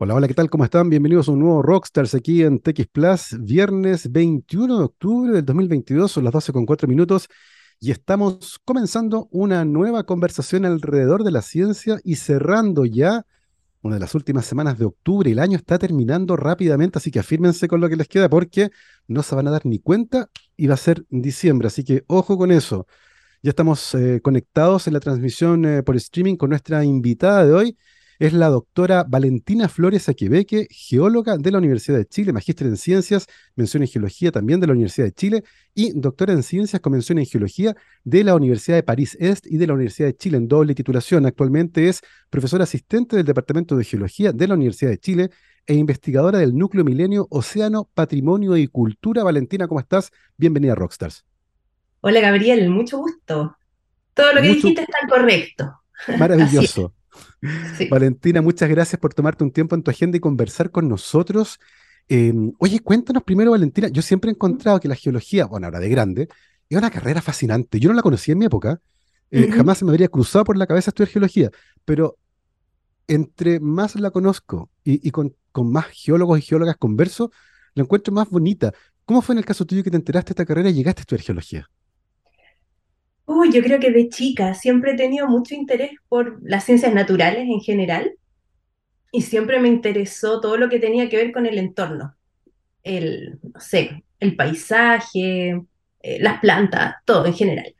Hola, hola, ¿qué tal? ¿Cómo están? Bienvenidos a un nuevo Rockstars aquí en TX Plus, viernes 21 de octubre del 2022, son las 12 con 4 minutos y estamos comenzando una nueva conversación alrededor de la ciencia y cerrando ya una de las últimas semanas de octubre. El año está terminando rápidamente, así que afírmense con lo que les queda porque no se van a dar ni cuenta y va a ser diciembre, así que ojo con eso. Ya estamos eh, conectados en la transmisión eh, por streaming con nuestra invitada de hoy. Es la doctora Valentina Flores Aquebeque, geóloga de la Universidad de Chile, magíster en ciencias, mención en geología también de la Universidad de Chile y doctora en ciencias con mención en geología de la Universidad de París Est y de la Universidad de Chile en doble titulación. Actualmente es profesora asistente del Departamento de Geología de la Universidad de Chile e investigadora del Núcleo Milenio Océano, Patrimonio y Cultura. Valentina, ¿cómo estás? Bienvenida a Rockstars. Hola Gabriel, mucho gusto. Todo lo que Mucho dijiste está correcto. Maravilloso. Sí. Valentina, muchas gracias por tomarte un tiempo en tu agenda y conversar con nosotros. Eh, oye, cuéntanos primero, Valentina. Yo siempre he encontrado que la geología, bueno, ahora de grande, es una carrera fascinante. Yo no la conocía en mi época. eh, jamás se me habría cruzado por la cabeza estudiar geología, pero entre más la conozco y, y con, con más geólogos y geólogas converso, la encuentro más bonita. ¿Cómo fue en el caso tuyo que te enteraste de esta carrera y llegaste a estudiar geología? Uy, yo creo que de chica siempre he tenido mucho interés por las ciencias naturales en general y siempre me interesó todo lo que tenía que ver con el entorno, el, no sé, el paisaje, eh, las plantas, todo en general.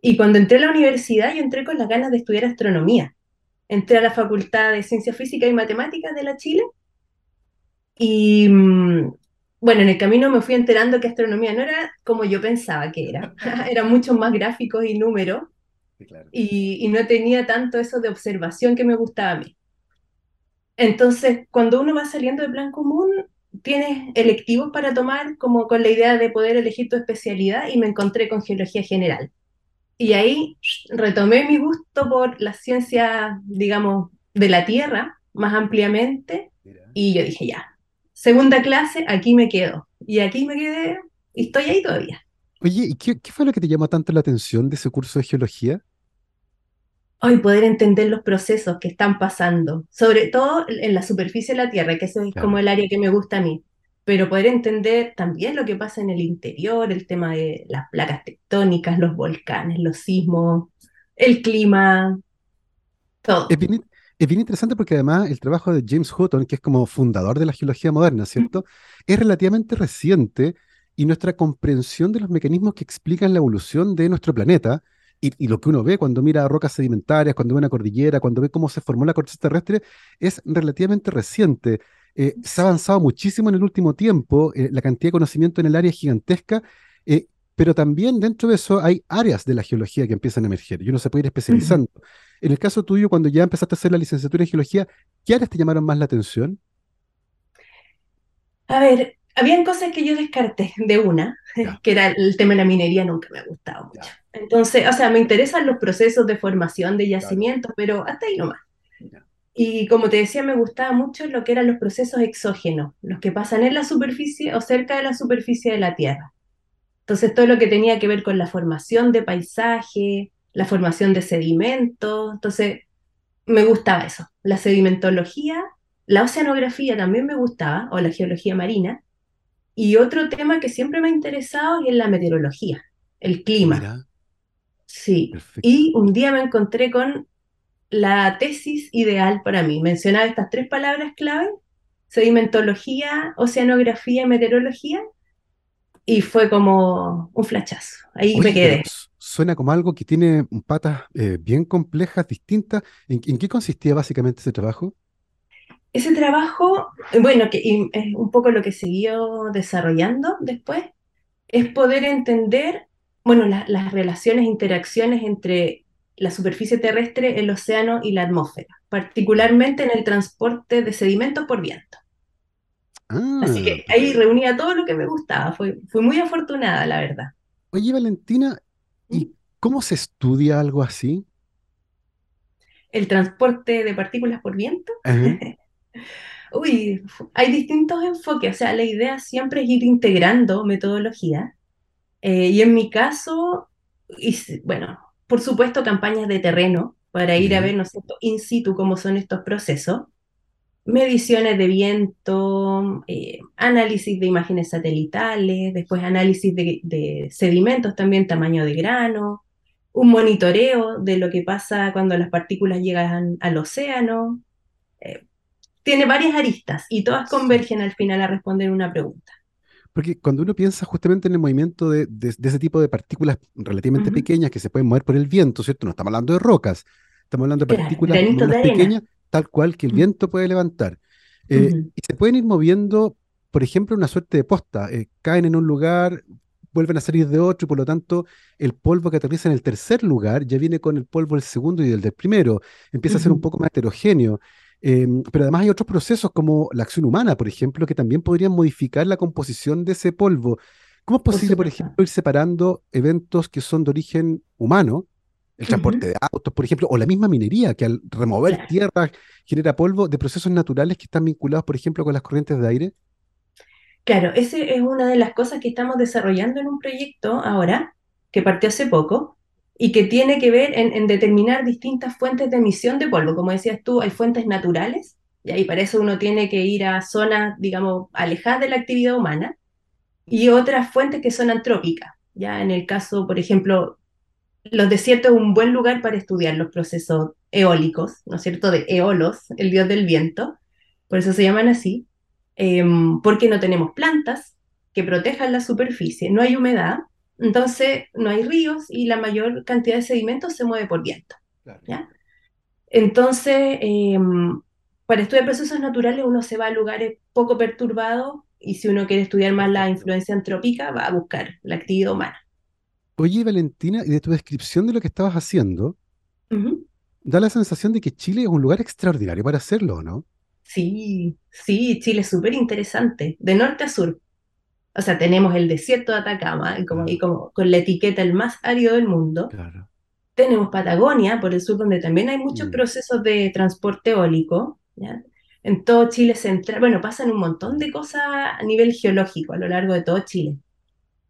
Y cuando entré a la universidad, yo entré con las ganas de estudiar astronomía. Entré a la Facultad de Ciencias Físicas y Matemáticas de la Chile Y mm, bueno, en el camino me fui enterando que astronomía no era como yo pensaba que era. Era mucho más gráficos y números Sí, claro. y, y no tenía tanto eso de observación que me gustaba a mí. Entonces, cuando uno va saliendo de plan común, tienes electivos para tomar como con la idea de poder elegir tu especialidad y me encontré con geología general. Y ahí retomé mi gusto por la ciencia, digamos, de la Tierra más ampliamente Mira. y yo dije, ya, segunda clase, aquí me quedo. Y aquí me quedé y estoy ahí todavía. Oye, ¿y qué, qué fue lo que te llamó tanto la atención de ese curso de geología? Hoy poder entender los procesos que están pasando, sobre todo en la superficie de la Tierra, que eso es como el área que me gusta a mí, pero poder entender también lo que pasa en el interior, el tema de las placas tectónicas, los volcanes, los sismos, el clima, Es todo. bien, in- es bien interesante porque además el trabajo de James Hutton, que es como fundador de la geología moderna, ¿cierto? Es relativamente reciente y nuestra comprensión de los mecanismos que explican la evolución de nuestro planeta y, y lo que uno ve cuando mira rocas sedimentarias, cuando ve una cordillera, cuando ve cómo se formó la corteza terrestre, es relativamente reciente. Eh, se ha avanzado muchísimo en el último tiempo, eh, la cantidad de conocimiento en el área es gigantesca, eh, pero también dentro de eso hay áreas de la geología que empiezan a emerger y uno se puede ir especializando. En el caso tuyo, cuando ya empezaste a hacer la licenciatura en geología, ¿qué áreas te llamaron más la atención? A ver, habían cosas que yo descarté de una, que era el tema de la minería, nunca me ha gustado mucho. Entonces, o sea, me interesan los procesos de formación de claro, yacimientos, pero hasta ahí nomás. ya. Y como te decía, me gustaba mucho lo que eran los procesos exógenos, los que pasan en la superficie o cerca de la superficie de la Tierra. Entonces, todo lo que tenía que ver con la formación de paisaje, la formación de sedimentos. Entonces, me gustaba eso. La sedimentología, la oceanografía también me gustaba, o la geología marina. Y otro tema que siempre me ha interesado es la meteorología, el clima. Mira, Sí. perfecto. Y un día me encontré con la tesis ideal para mí. Mencionaba estas tres palabras clave, sedimentología, oceanografía y meteorología, y fue como un flachazo. Ahí me Oye, quedé. suena como algo que tiene patas eh, bien complejas, distintas. ¿En, en qué consistía básicamente ese trabajo? Ese trabajo, bueno, que y es un poco lo que siguió desarrollando después, es poder entender, bueno, la- las relaciones, interacciones entre la superficie terrestre, el océano y la atmósfera, particularmente en el transporte de sedimentos por viento. Así Ah, que ahí perfecto. reunía todo lo que me gustaba. Fui, fui muy afortunada, la verdad. Oye, Valentina, ¿y ¿Mm? cómo se estudia algo así? El transporte de partículas por viento. Ajá, Uy, hay distintos enfoques. O sea, la idea siempre es ir integrando metodología. Eh, y en mi caso, bueno, por supuesto, campañas de terreno para ir a ver, ¿no es cierto?, in situ cómo son estos procesos. Mediciones de viento, eh, análisis de imágenes satelitales, después análisis de, sedimentos también, tamaño de grano, un monitoreo de lo que pasa cuando las partículas llegan al océano. Eh, tiene varias aristas y todas convergen al final a responder una pregunta. Porque cuando uno piensa justamente en el movimiento de, ese tipo de partículas relativamente pequeñas que se pueden mover por el viento, ¿cierto? No estamos hablando de rocas, estamos hablando de partículas más pequeñas, tal cual que el viento puede levantar. Eh, y se pueden ir moviendo, por ejemplo, una suerte de posta. Eh, caen en un lugar, vuelven a salir de otro, y por lo tanto, el polvo que aterriza en el tercer lugar ya viene con el polvo del segundo y del del primero. Empieza a ser un poco más heterogéneo. Em, pero además hay otros procesos como la acción humana, por ejemplo, que también podrían modificar la composición de ese polvo. ¿Cómo es posible, por, ejemplo, ir separando eventos que son de origen humano, el transporte de autos, por ejemplo, o la misma minería, que al remover tierra genera polvo, de procesos naturales que están vinculados, por ejemplo, con las corrientes de aire? Claro, esa es una de las cosas que estamos desarrollando en un proyecto ahora, que partió hace poco, y que tiene que ver en, determinar distintas fuentes de emisión de polvo. Como decías tú, hay fuentes naturales, y ahí para eso uno tiene que ir a zonas, digamos, alejadas de la actividad humana, y otras fuentes que son antrópicas. Ya en el caso, por ejemplo, los desiertos es un buen lugar para estudiar los procesos eólicos, ¿no es cierto?, de Eolos, el dios del viento, por eso se llaman así, em, porque no tenemos plantas que protejan la superficie, no hay humedad, entonces, no hay ríos y la mayor cantidad de sedimentos se mueve por viento. ¿ya? Entonces, em, para estudiar procesos naturales uno se va a lugares poco perturbados y si uno quiere estudiar más la influencia antrópica, va a buscar la actividad humana. Oye, Valentina, y de tu descripción de lo que estabas haciendo, da la sensación de que Chile es un lugar extraordinario para hacerlo, ¿no? Sí, sí, Chile es súper interesante, de norte a sur. O sea, tenemos el desierto de Atacama, como, y como con la etiqueta el más árido del mundo. Tenemos Patagonia, por el sur, donde también hay muchos mm. procesos de transporte eólico. En todo Chile central, bueno, pasan un montón de cosas a nivel geológico a lo largo de todo Chile.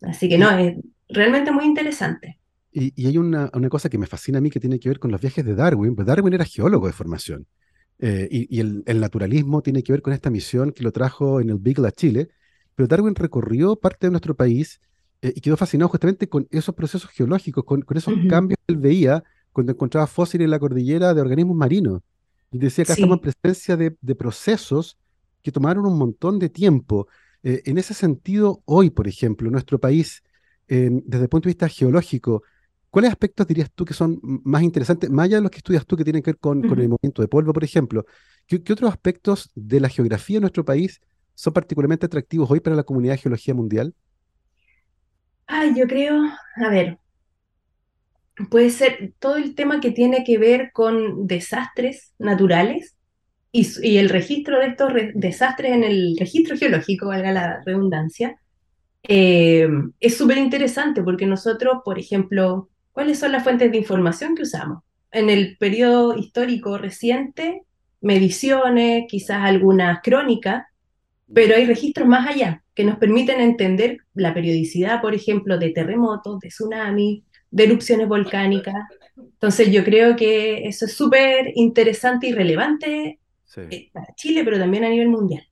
Así que no, es realmente muy interesante. Y, hay una, cosa que me fascina a mí que tiene que ver con los viajes de Darwin, pues Darwin era geólogo de formación. Eh, y, el, el, naturalismo tiene que ver con esta misión que lo trajo en el Beagle a Chile, pero Darwin recorrió parte de nuestro país eh, y quedó fascinado justamente con esos procesos geológicos, con, esos cambios que él veía cuando encontraba fósiles en la cordillera de organismos marinos. Y decía que estamos en presencia de, procesos que tomaron un montón de tiempo. Eh, en ese sentido, hoy, por ejemplo, nuestro país, desde el punto de vista geológico, ¿cuáles aspectos dirías tú que son más interesantes, más allá de los que estudias tú que tienen que ver con, el movimiento de polvo, por ejemplo? ¿Qué, ¿Qué, otros aspectos de la geografía de nuestro país son particularmente atractivos hoy para la comunidad de geología mundial? Ay, yo creo, a ver, puede ser todo el tema que tiene que ver con desastres naturales y, el registro de estos desastres en el registro geológico, valga la redundancia, eh, es súper interesante porque nosotros, por ejemplo, ¿cuáles son las fuentes de información que usamos? En el periodo histórico reciente, mediciones, quizás algunas crónicas, pero hay registros más allá que nos permiten entender la periodicidad, por ejemplo, de terremotos, de tsunamis, de erupciones volcánicas. Entonces yo creo que eso es súper interesante y relevante eh, para Chile, pero también a nivel mundial.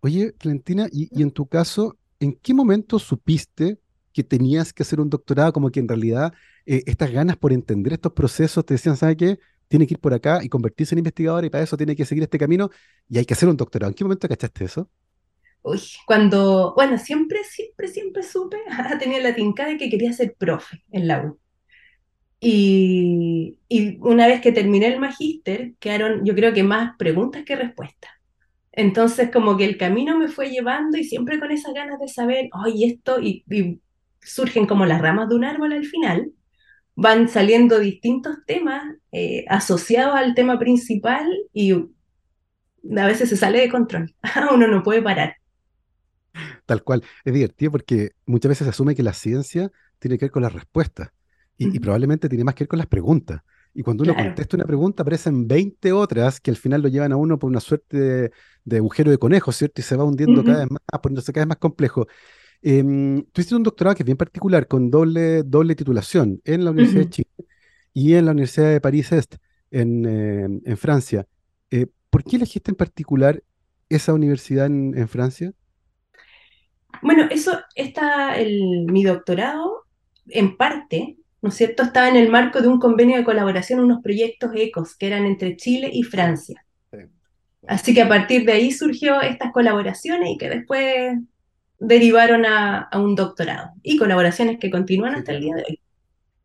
Oye, Valentina, y, en tu caso, ¿en qué momento supiste que tenías que hacer un doctorado? Como que en realidad eh, estas ganas por entender estos procesos te decían, ¿sabes qué? tiene que ir por acá y convertirse en investigador y para eso tiene que seguir este camino y hay que hacer un doctorado. ¿En qué momento cachaste eso? Uy, cuando, bueno, siempre, siempre, siempre supe, tenía la tinca de que quería ser profe en la U. Y, y una vez que terminé el magíster, quedaron, yo creo que más preguntas que respuestas. Entonces, como que el camino me fue llevando y siempre con esas ganas de saber, oye, esto, y, y surgen como las ramas de un árbol al final van saliendo distintos temas eh, asociados al tema principal y a veces se sale de control. Uno no puede parar. Tal cual. Es divertido porque muchas veces se asume que la ciencia tiene que ver con las respuestas y, probablemente tiene más que ver con las preguntas. Y cuando uno contesta una pregunta, aparecen 20 otras que al final lo llevan a uno por una suerte de, agujero de conejo, ¿cierto? Y se va hundiendo cada vez más, poniéndose cada vez más complejo. Eh, tú hiciste un doctorado que es bien particular, con doble, doble titulación en la Universidad de Chile y en la Universidad de París Est, en, em, en Francia. Eh, ¿por qué elegiste en particular esa universidad en, en Francia? Bueno, eso está, el, mi doctorado, en parte, ¿no es cierto?, estaba en el marco de un convenio de colaboración, unos proyectos ECOS que eran entre Chile y Francia. Así que a partir de ahí surgió estas colaboraciones y que después derivaron a, a un doctorado. Y colaboraciones que continúan hasta el día de hoy.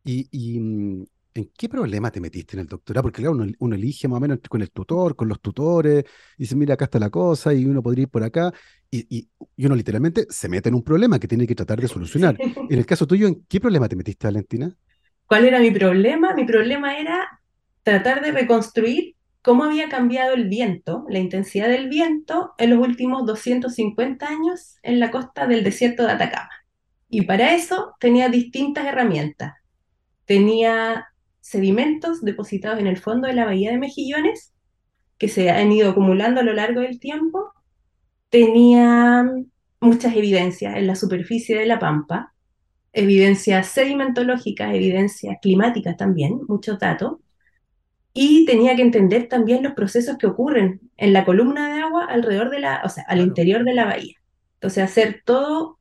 ¿Y, y, mm, en qué problema te metiste en el doctorado? Porque claro, uno, uno elige más o menos con el tutor, con los tutores, y dice, mira, acá está la cosa, y uno podría ir por acá, y, y- y uno literalmente se mete en un problema que tiene que tratar de solucionar. En el caso tuyo, ¿en qué problema te metiste, Valentina? ¿Cuál era mi problema? Mi problema era tratar de reconstruir cómo había cambiado el viento, la intensidad del viento en los últimos 250 años en la costa del desierto de Atacama. Y para eso tenía distintas herramientas. Tenía sedimentos depositados en el fondo de la bahía de Mejillones que se han ido acumulando a lo largo del tiempo. Tenía muchas evidencias en la superficie de la pampa, evidencias sedimentológicas, evidencias climáticas también, muchos datos. Y tenía que entender también los procesos que ocurren en la columna de agua alrededor de la, o sea, al interior de la bahía. Entonces, hacer todo,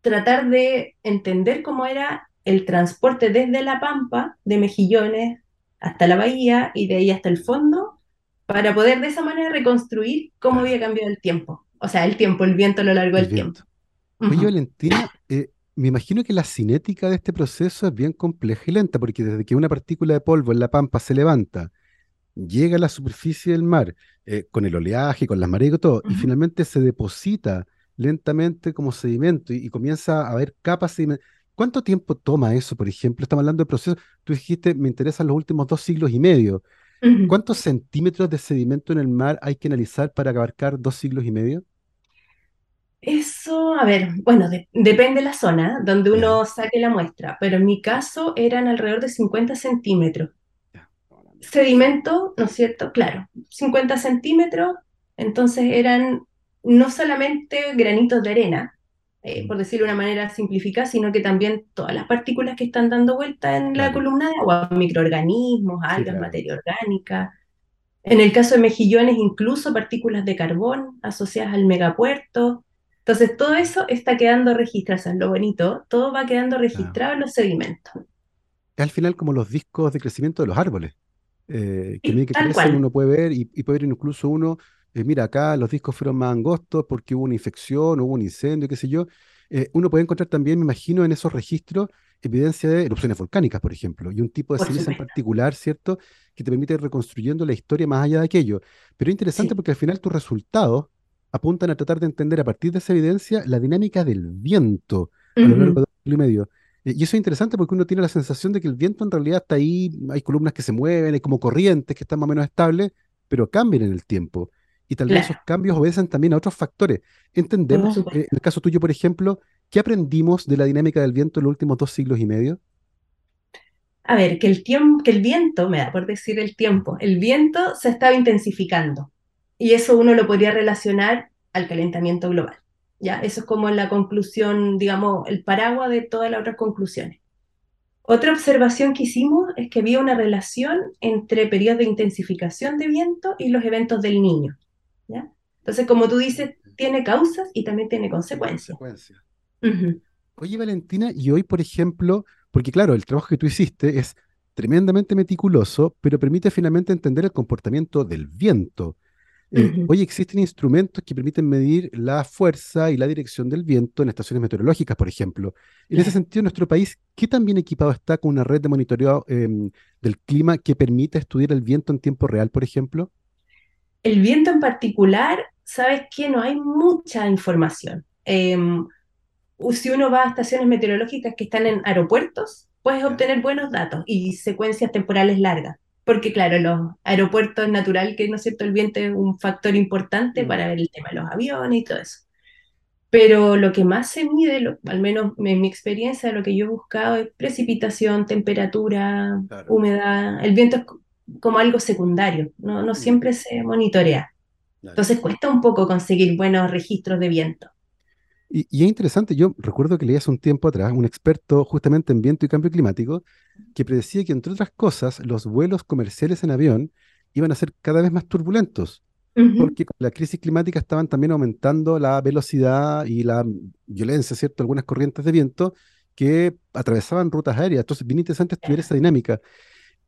tratar de entender cómo era el transporte desde la pampa de Mejillones hasta la bahía y de ahí hasta el fondo, para poder de esa manera reconstruir cómo había cambiado el tiempo. O sea, el tiempo, el viento a lo largo El del tiempo. Oye. Valentina, eh, me imagino que la cinética de este proceso es bien compleja y lenta, porque desde que una partícula de polvo en la pampa se levanta, llega a la superficie del mar, eh, con el oleaje, con las mareas y todo, y finalmente se deposita lentamente como sedimento y, y comienza a haber capas sediment- ¿Cuánto tiempo toma eso, por ejemplo? Estamos hablando de procesos, tú dijiste, me interesan los últimos dos siglos y medio. ¿Cuántos centímetros de sedimento en el mar hay que analizar para abarcar dos siglos y medio? Eso, a ver, bueno, de- depende de la zona donde uno saque la muestra, pero en mi caso eran alrededor de 50 centímetros. Sedimento, ¿no es cierto? Claro, 50 centímetros, entonces eran no solamente granitos de arena, eh, Mm, por decirlo de una manera simplificada, sino que también todas las partículas que están dando vuelta en la Claro, columna de agua, microorganismos, sí, algas, claro. materia orgánica. En el caso de mejillones, incluso partículas de carbón asociadas al megapuerto. Entonces, todo eso está quedando registrado, eso es lo bonito, todo va quedando Ah. registrado en los sedimentos. Es al final como los discos de crecimiento de los árboles, eh, que medida que crecen cual. uno puede ver y, y puede ver incluso uno, eh, mira acá los discos fueron más angostos porque hubo una infección, hubo un incendio, qué sé yo. Eh, uno puede encontrar también, me imagino, en esos registros evidencia de erupciones volcánicas, por ejemplo, y un tipo de ceniza en particular, ¿cierto? Que te permite ir reconstruyendo la historia más allá de aquello. Pero es interesante Sí. porque al final tus resultados apuntan a tratar de entender a partir de esa evidencia la dinámica del viento a lo largo Ujú. de un siglo y medio. Eh, Y eso es interesante porque uno tiene la sensación de que el viento en realidad está ahí, hay columnas que se mueven, hay como corrientes que están más o menos estables, pero cambian en el tiempo. Y tal vez esos cambios obedecen también a otros factores. Entendemos, eh, en el caso tuyo, por ejemplo, ¿qué aprendimos de la dinámica del viento en los últimos dos siglos y medio? A ver, que el tiempo, que el viento, me da por decir el tiempo, el viento se estaba intensificando. Y eso uno lo podría relacionar al calentamiento global. ¿Ya? Eso es como la conclusión, digamos, el paraguas de todas las otras conclusiones. Otra observación que hicimos es que había una relación entre periodos de intensificación de viento y los eventos del niño. ¿ya? Entonces, como tú dices, tiene causas y también tiene consecuencias. Ujú, Oye, Valentina, y hoy, por ejemplo, porque claro, el trabajo que tú hiciste es tremendamente meticuloso, pero permite finalmente entender el comportamiento del viento. Eh, existen instrumentos que permiten medir la fuerza y la dirección del viento en estaciones meteorológicas, por ejemplo. En ese sentido, nuestro país, ¿qué tan bien equipado está con una red de monitoreo em, del clima que permita estudiar el viento en tiempo real, por ejemplo? El viento en particular, sabes que no hay mucha información. Em, si uno va a estaciones meteorológicas que están en aeropuertos, puedes obtener buenos datos y secuencias temporales largas. Porque claro, los aeropuertos natural que, ¿no es cierto?, el viento es un factor importante Mm, para ver el tema de los aviones y todo eso. Pero lo que más se mide, lo- al menos en mi experiencia, lo que yo he buscado es precipitación, temperatura, claro. humedad. El viento es co- como algo secundario, no, no Mm, siempre se monitorea. claro. Entonces cuesta un poco conseguir buenos registros de viento. Y, y es interesante, yo recuerdo que leí hace un tiempo atrás un experto justamente en viento y cambio climático que predecía que, entre otras cosas, los vuelos comerciales en avión iban a ser cada vez más turbulentos. porque con la crisis climática estaban también aumentando la velocidad y la violencia, ¿cierto? Algunas corrientes de viento que atravesaban rutas aéreas. Entonces, bien interesante estudiar esa dinámica.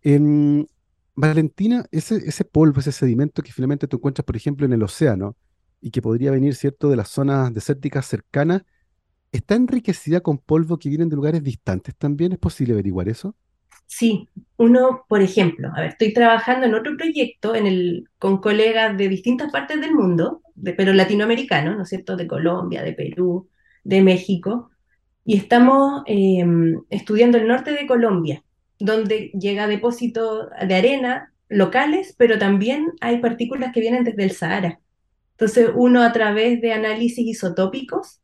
En Valentina, ese, ese polvo, ese sedimento que finalmente tú encuentras, por ejemplo, en el océano y que podría venir, ¿cierto?, de las zonas desérticas cercanas, ¿está enriquecida con polvo que vienen de lugares distantes también? ¿Es posible averiguar eso? Sí, uno, por ejemplo, a ver, estoy trabajando en otro proyecto en el, con colegas de distintas partes del mundo, de, pero latinoamericanos, ¿no es cierto?, de Colombia, de Perú, de México, y estamos eh, estudiando el norte de Colombia, donde llega depósito de arena locales, pero también hay partículas que vienen desde el Sahara. Entonces, uno a través de análisis isotópicos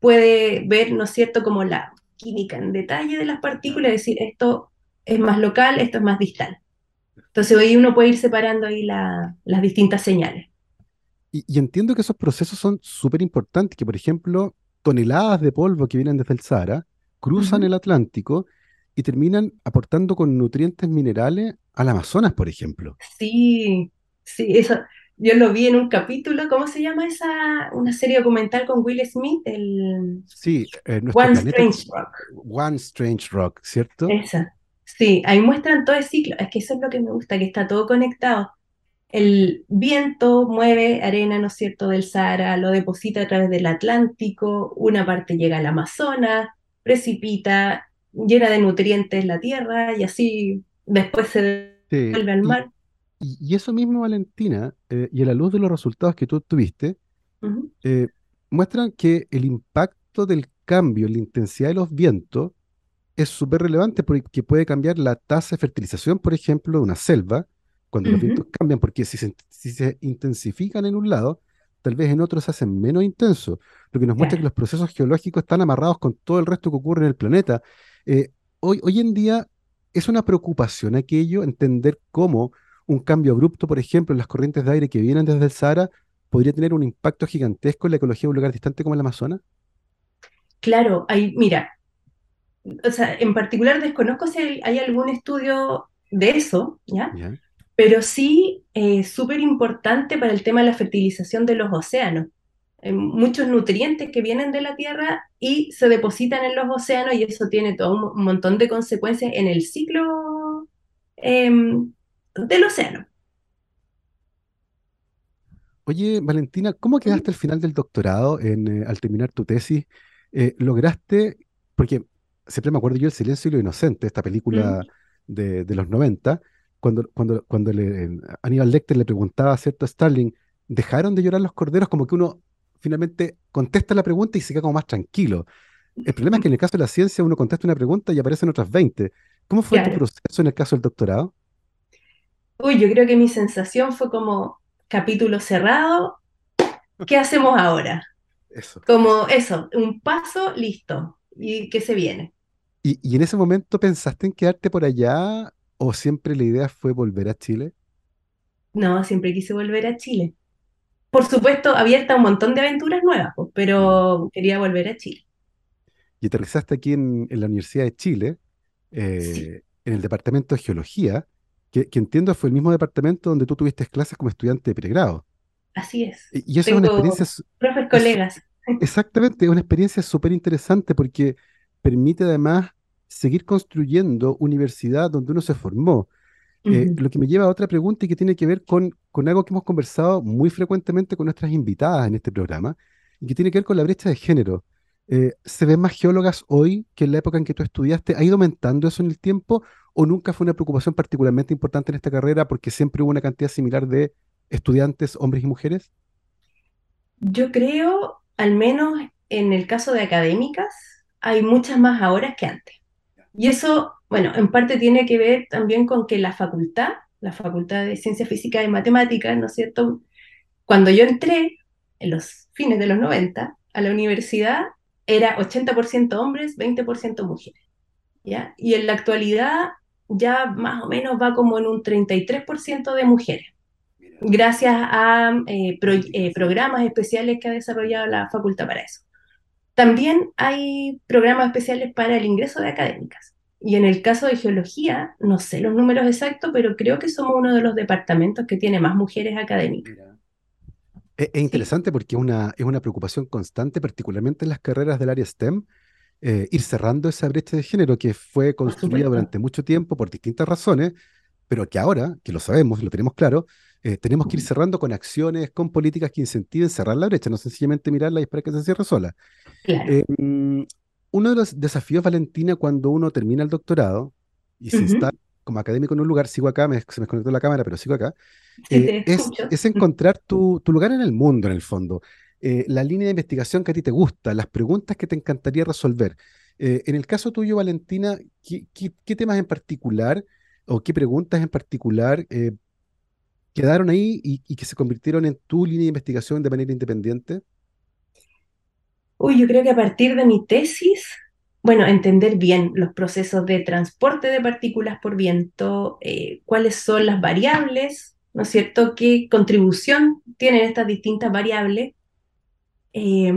puede ver, ¿no es cierto?, como la química en detalle de las partículas, es decir, esto es más local, esto es más distal. Entonces hoy uno puede ir separando ahí las distintas señales. Y, entiendo que esos procesos son súper importantes, que por ejemplo, toneladas de polvo que vienen desde el Sahara cruzan el Atlántico y terminan aportando con nutrientes minerales al Amazonas, por ejemplo. Sí, sí, eso. Yo lo vi en un capítulo, ¿cómo se llama esa? Una serie documental con Will Smith, el sí, eh, One Strange Rock. One Strange Rock, ¿cierto? Esa. Sí, ahí muestran todo el ciclo. Es que eso es lo que me gusta, que está todo conectado. El viento mueve arena, ¿no es cierto?, del Sahara, lo deposita a través del Atlántico, una parte llega al Amazonas, precipita, llena de nutrientes la tierra y así después se vuelve al mar. Y, eso mismo, Valentina, eh, y a la luz de los resultados que tú tuviste, eh, muestran que el impacto del cambio en la intensidad de los vientos es súper relevante porque puede cambiar la tasa de fertilización, por ejemplo, de una selva, cuando los vientos cambian, porque si se, intensifican en un lado, tal vez en otro se hacen menos intensos, lo que nos muestra que los procesos geológicos están amarrados con todo el resto que ocurre en el planeta. Eh, hoy, hoy en día es una preocupación aquello, entender cómo un cambio abrupto, por ejemplo, en las corrientes de aire que vienen desde el Sahara, podría tener un impacto gigantesco en la ecología de un lugar distante como el Amazonas? Claro, hay, mira, o sea, en particular desconozco si hay, algún estudio de eso, ¿ya? Pero sí es eh, súper importante para el tema de la fertilización de los océanos. Hay muchos nutrientes que vienen de la Tierra y se depositan en los océanos y eso tiene todo un, montón de consecuencias en el ciclo em, del océano. Oye, Valentina, ¿cómo quedaste al final del doctorado en, eh, al terminar tu tesis? Eh, ¿Lograste, porque siempre me acuerdo yo El silencio y lo inocente, esta película de, los 90, cuando, cuando, cuando le, Aníbal Lecter le preguntaba a cierto Starling, ¿dejaron de llorar los corderos? Como que uno finalmente contesta la pregunta y se queda como más tranquilo. El problema es que en el caso de la ciencia uno contesta una pregunta y aparecen otras 20. ¿Cómo fue tu proceso en el caso del doctorado? Uy, yo creo que mi sensación fue como capítulo cerrado, ¿qué hacemos ahora? Eso. Como eso, un paso, listo. ¿Y qué se viene? ¿Y, en ese momento pensaste en quedarte por allá o siempre la idea fue volver a Chile? No, siempre quise volver a Chile. Por supuesto, abierta un montón de aventuras nuevas, pues, pero quería volver a Chile. Y aterrizaste aquí en, la Universidad de Chile, eh, en el Departamento de Geología, que, entiendo fue el mismo departamento donde tú tuviste clases como estudiante de pregrado. Así es. Y, eso es una experiencia... Profes, colegas. exactamente, es una experiencia súper interesante porque permite además seguir construyendo universidad donde uno se formó. Eh, lo que me lleva a otra pregunta y que tiene que ver con, con algo que hemos conversado muy frecuentemente con nuestras invitadas en este programa, y que tiene que ver con la brecha de género. Eh, ¿Se ven más geólogas hoy que en la época en que tú estudiaste? ¿Ha ido aumentando eso en el tiempo o nunca fue una preocupación particularmente importante en esta carrera porque siempre hubo una cantidad similar de estudiantes, hombres y mujeres? Yo creo, al menos en el caso de académicas, hay muchas más ahora que antes. Y eso, bueno, en parte tiene que ver también con que la facultad, la Facultad de Ciencias Físicas y Matemáticas, ¿no es cierto? Cuando yo entré, en los fines de los 90, a la universidad, era 80% hombres, 20% mujeres. ¿ya? Y en la actualidad ya más o menos va como en un 33% de mujeres, gracias a eh, eh, programas especiales que ha desarrollado la facultad para eso. También hay programas especiales para el ingreso de académicas. Y en el caso de geología, no sé los números exactos, pero creo que somos uno de los departamentos que tiene más mujeres académicas. Es, es Sí, interesante porque una, es una preocupación constante, particularmente en las carreras del área STEM, eh, ir cerrando esa brecha de género que fue construida durante mucho tiempo por distintas razones, pero que ahora, que lo sabemos, lo tenemos claro, eh, tenemos que ir cerrando con acciones, con políticas que incentiven cerrar la brecha, no sencillamente mirarla y esperar que se cierre sola. Claro. Eh, uno de los desafíos, Valentina, cuando uno termina el doctorado y se Ujú. instala como académico en un lugar, sigo acá, me- se me desconectó la cámara, pero sigo acá, Sí, eh, es, es encontrar tu, tu lugar en el mundo, en el fondo, Eh, la línea de investigación que a ti te gusta, las preguntas que te encantaría resolver. Eh, en el caso tuyo, Valentina, ¿qué, temas en particular o qué preguntas en particular eh, quedaron ahí y, que se convirtieron en tu línea de investigación de manera independiente? Uy, yo creo que a partir de mi tesis, bueno, entender bien los procesos de transporte de partículas por viento, cuáles son las variables, ¿no es cierto? ¿Qué contribución tienen estas distintas variables? Eh,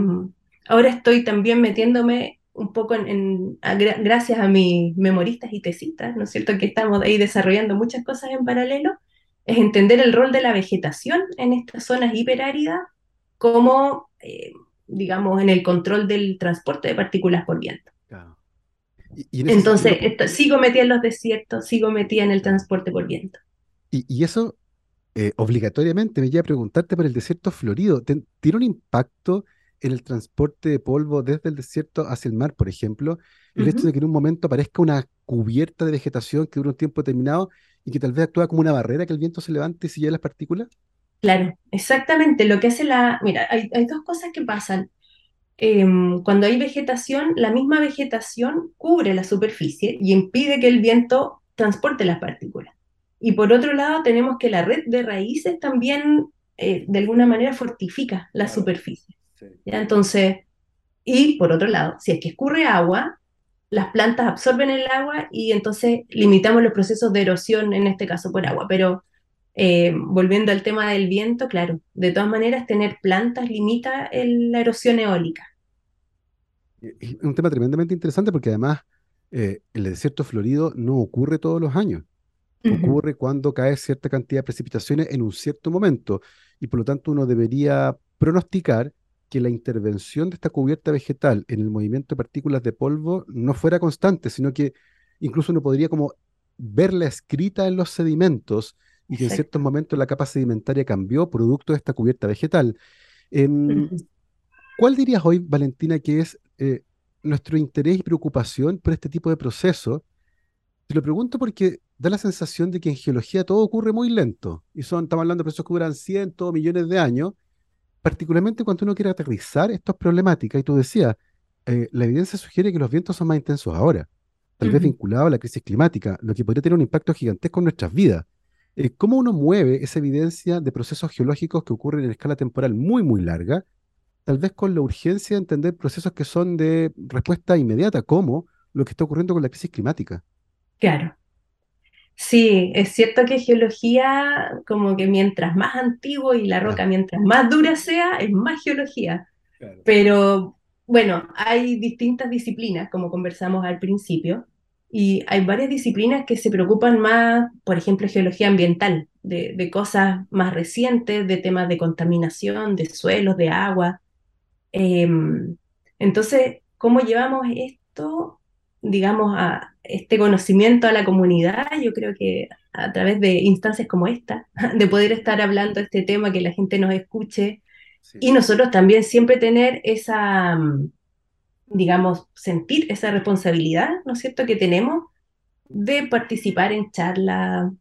ahora estoy también metiéndome un poco en, en- a gra- gracias a mis memoristas y tesistas, ¿no es cierto? Que estamos ahí desarrollando muchas cosas en paralelo, es entender el rol de la vegetación en estas zonas hiperáridas como, eh, digamos, en el control del transporte de partículas por viento. Claro. Y, y en ese Entonces, sentido, esto- sigo metida en los desiertos, sigo metida en el transporte por viento. Y, y eso eh, obligatoriamente me lleva a preguntarte por el desierto florido. ¿Ten- ¿Tiene un impacto en el transporte de polvo desde el desierto hacia el mar, por ejemplo? El hecho de que en un momento aparezca una cubierta de vegetación que dura un tiempo determinado y que tal vez actúa como una barrera que el viento se levante y se lleve las partículas. Claro, exactamente. Lo que hace la... Mira, hay, hay dos cosas que pasan. Em, cuando hay vegetación, la misma vegetación cubre la superficie y impide que el viento transporte las partículas. Y por otro lado, tenemos que la red de raíces también, eh, de alguna manera, fortifica la superficie. sí. ¿ya? Entonces, y por otro lado, si es que escurre agua, las plantas absorben el agua y entonces limitamos los procesos de erosión, en este caso por agua. Pero eh, volviendo al tema del viento, claro, de todas maneras, tener plantas limita el- la erosión eólica. Es un tema tremendamente interesante porque además eh, el desierto florido no ocurre todos los años. Ocurre cuando cae cierta cantidad de precipitaciones en un cierto momento y por lo tanto uno debería pronosticar que la intervención de esta cubierta vegetal en el movimiento de partículas de polvo no fuera constante, sino que incluso uno podría como verla escrita en los sedimentos y que en ciertos momentos la capa sedimentaria cambió producto de esta cubierta vegetal. Em. ¿cuál dirías hoy, Valentina, que es eh, nuestro interés y preocupación por este tipo de procesos? Te lo pregunto porque da la sensación de que en geología todo ocurre muy lento. Y son, estamos hablando de procesos que duran cientos, millones de años, particularmente cuando uno quiere aterrizar estas problemáticas. Y tú decías, eh, la evidencia sugiere que los vientos son más intensos ahora, tal vez Ujú. vinculado a la crisis climática, lo que podría tener un impacto gigantesco en nuestras vidas. Eh, ¿cómo uno mueve esa evidencia de procesos geológicos que ocurren en escala temporal muy, muy larga, tal vez con la urgencia de entender procesos que son de respuesta inmediata, como lo que está ocurriendo con la crisis climática? Claro. Sí, es cierto que geología, como que mientras más antiguo y la roca mientras más dura sea, es más geología. claro. Pero bueno, hay distintas disciplinas, como conversamos al principio, y hay varias disciplinas que se preocupan más, por ejemplo, geología ambiental, de, de cosas más recientes, de temas de contaminación, de suelos, de agua. Em, entonces, ¿cómo llevamos esto, digamos, a este conocimiento a la comunidad? Yo creo que a través de instancias como esta, de poder estar hablando de este tema, que la gente nos escuche Sí. y nosotros también siempre tener esa, mm, digamos, sentir esa responsabilidad, ¿no es cierto?, que tenemos de participar en charlas,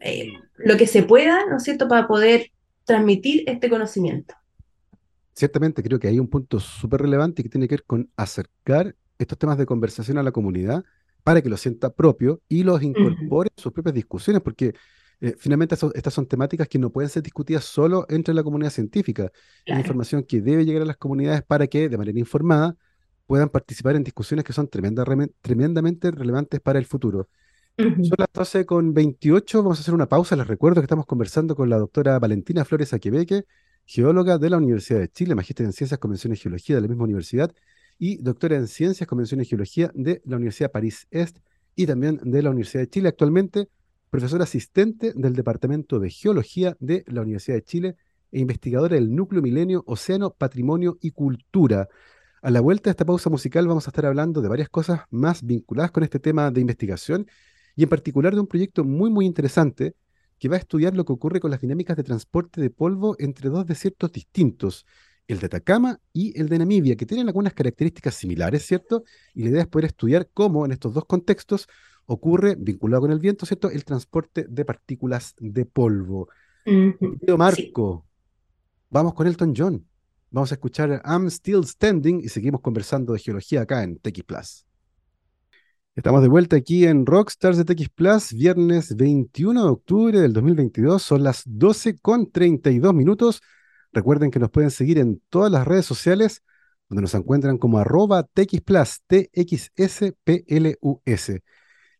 eh, lo que se pueda, ¿no es cierto?, para poder transmitir este conocimiento. Ciertamente creo que hay un punto súper relevante que tiene que ver con acercar estos temas de conversación a la comunidad para que lo sienta propio y los incorpore en sus propias discusiones, porque eh, finalmente eso- estas son temáticas que no pueden ser discutidas solo entre la comunidad científica. Es claro. información que debe llegar a las comunidades para que, de manera informada, puedan participar en discusiones que son tremenda- remen- tremendamente relevantes para el futuro. Son las 12 con 28. Vamos a hacer una pausa. Les recuerdo que estamos conversando con la doctora Valentina Flores Aquebeque, geóloga de la Universidad de Chile, magíster en Ciencias, Convención y Geología de la misma universidad y doctora en Ciencias, Convención y Geología de la Universidad París-Est y también de la Universidad de Chile. Actualmente, profesora asistente del Departamento de Geología de la Universidad de Chile e investigadora del Núcleo Milenio, Océano, Patrimonio y Cultura. A la vuelta de esta pausa musical vamos a estar hablando de varias cosas más vinculadas con este tema de investigación y en particular de un proyecto muy muy interesante que va a estudiar lo que ocurre con las dinámicas de transporte de polvo entre dos desiertos distintos, el de Atacama y el de Namibia, que tienen algunas características similares, ¿cierto? Y la idea es poder estudiar cómo en estos dos contextos ocurre, vinculado con el viento, ¿cierto?, el transporte de partículas de polvo. Marco, vamos con Elton John. Vamos a escuchar I'm Still Standing y seguimos conversando de geología acá en TX Plus. Estamos de vuelta aquí en Rockstars de TX Plus, viernes 21 de octubre del 2022, son las 12 con 32 minutos. Recuerden que nos pueden seguir en todas las redes sociales, donde nos encuentran como arroba TX Plus, T-X-S-P-L-U-S.